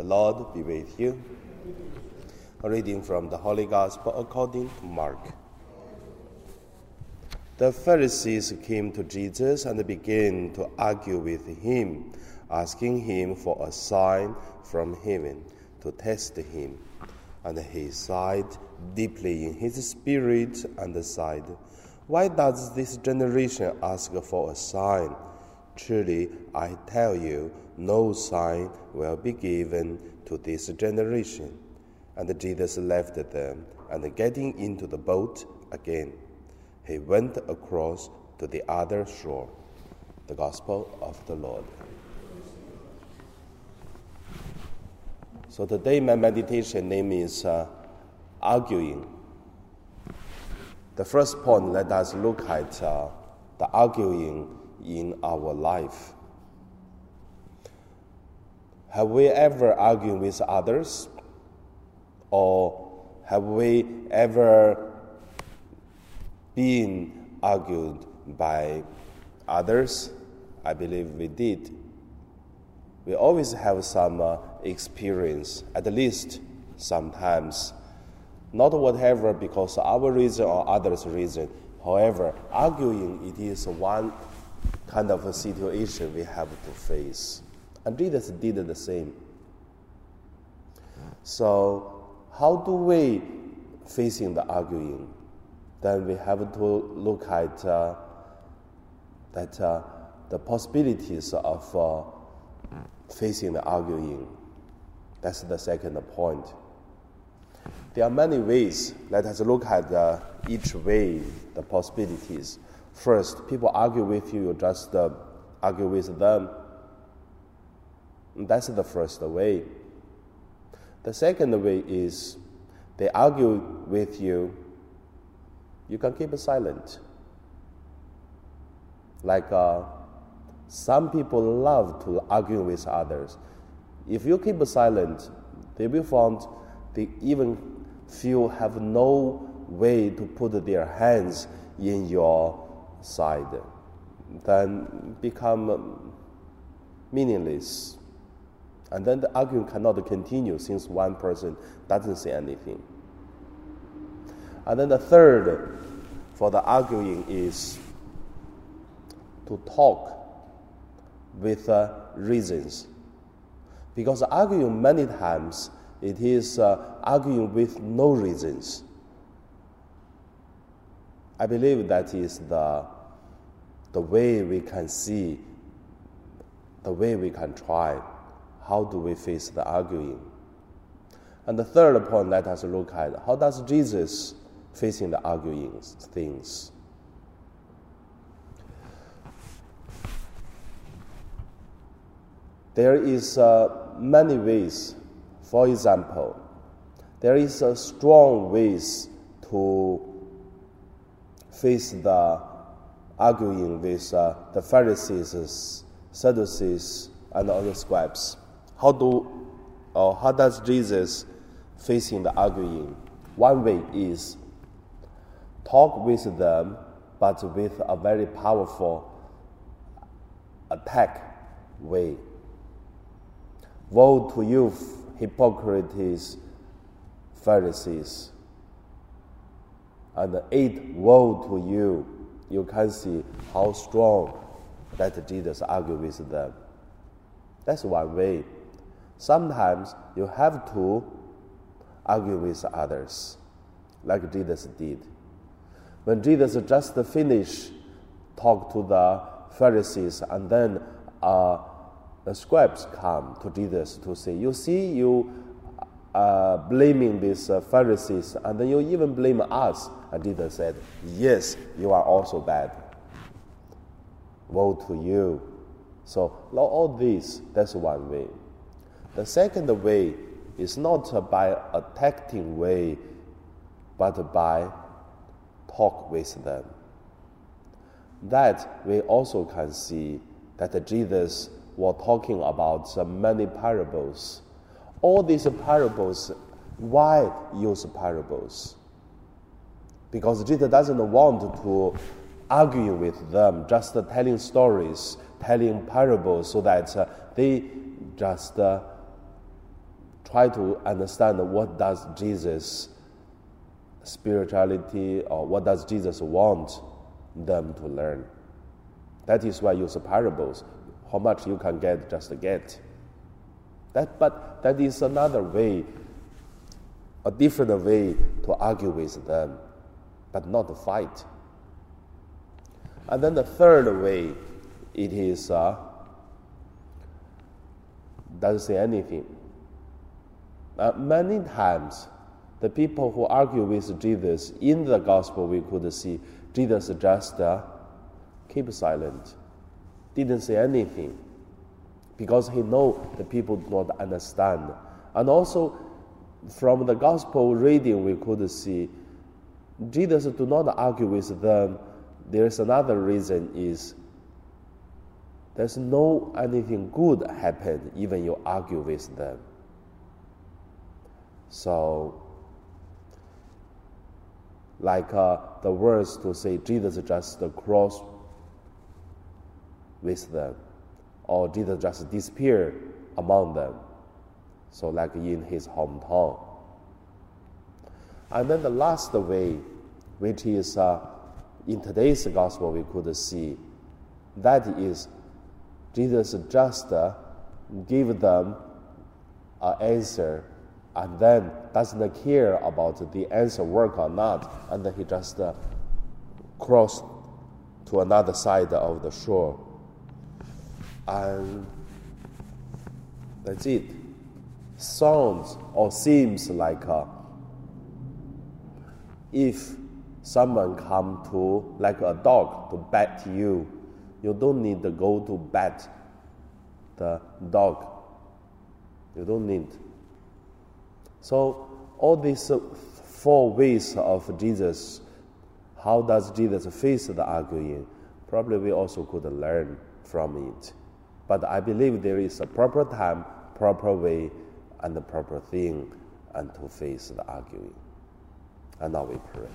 The Lord be with you. A reading from the Holy Gospel according to Mark. The Pharisees came to Jesus and began to argue with him, asking him for a sign from heaven to test him. And he sighed deeply in his spirit and said, Why does this generation ask for a sign? Truly, I tell you, no sign will be given to this generation. And Jesus left them, and getting into the boat again, he went across to the other shore. The Gospel of the Lord. So today my meditation name is uh, arguing. The first point, let us look at uh, the arguing in our life. Have we ever argued with others? Or have we ever been argued by others? I believe we did. We always have some uh, experience, at least sometimes. Not whatever because our reason or others' reason. However, arguing it is one kind of a situation we have to face. And Jesus did the same. So, how do we facing the arguing? Then we have to look at uh, that uh, the possibilities of uh, facing the arguing. That's the second point. There are many ways. Let us look at uh, each way, the possibilities. First, people argue with you, you just uh, argue with them. That's the first way. The second way is they argue with you, you can keep silent. Like uh, some people love to argue with others. If you keep silent, they will find they even feel have no way to put their hands in your side, then become meaningless. And then the argument cannot continue since one person doesn't say anything. And then the third for the arguing is to talk with uh, reasons. Because arguing many times, it is uh, arguing with no reasons. I believe that is the, the way we can see, the way we can try. How do we face the arguing? And the third point, let us look at how does Jesus facing the arguing things? There is uh, many ways. For example, there is a strong ways to face the arguing with uh, the Pharisees, Sadducees, and other scribes. How do or how does Jesus facing the arguing? One way is talk with them, but with a very powerful attack way. Woe to you, hypocrites, Pharisees! And eight, woe to you! You can see how strong that Jesus argued with them. That's one way. Sometimes you have to argue with others, like Jesus did. When Jesus just finished talk to the Pharisees, and then uh, the scribes come to Jesus to say, "You see, you uh, blaming these uh, Pharisees, and then you even blame us." And Jesus said, "Yes, you are also bad. Woe to you." So all this, that's one way. The second way is not by attacking way, but by talk with them. That we also can see that Jesus was talking about many parables. All these parables, why use parables? Because Jesus doesn't want to argue with them, just telling stories, telling parables, so that uh, they just uh, try to understand what does Jesus spirituality or what does Jesus want them to learn. That is why use parables. How much you can get, just get. That, but that is another way, a different way to argue with them, but not to fight. And then the third way, it is uh, doesn't say anything. Uh, many times, the people who argue with Jesus in the gospel, we could see Jesus just uh, keep silent, didn't say anything, because he know the people do not understand. And also, from the gospel reading, we could see Jesus do not argue with them there's another reason is there's no anything good happen even you argue with them. So, like uh, the words to say Jesus just cross with them, or did Jesus just disappear among them. So, like in his hometown. And then the last way, which is uh, in today's gospel, we could see that is Jesus just uh, give them an answer and then doesn't care about the answer work or not, and then he just uh, cross to another side of the shore. And that's it. Sounds or seems like uh, if someone come to like a dog to bat you, you don't need to go to bat the dog. You don't need. So all these four ways of Jesus, how does Jesus face the arguing? Probably we also could learn from it. But I believe there is a proper time, proper way, and the proper thing and to face the arguing. And now we pray.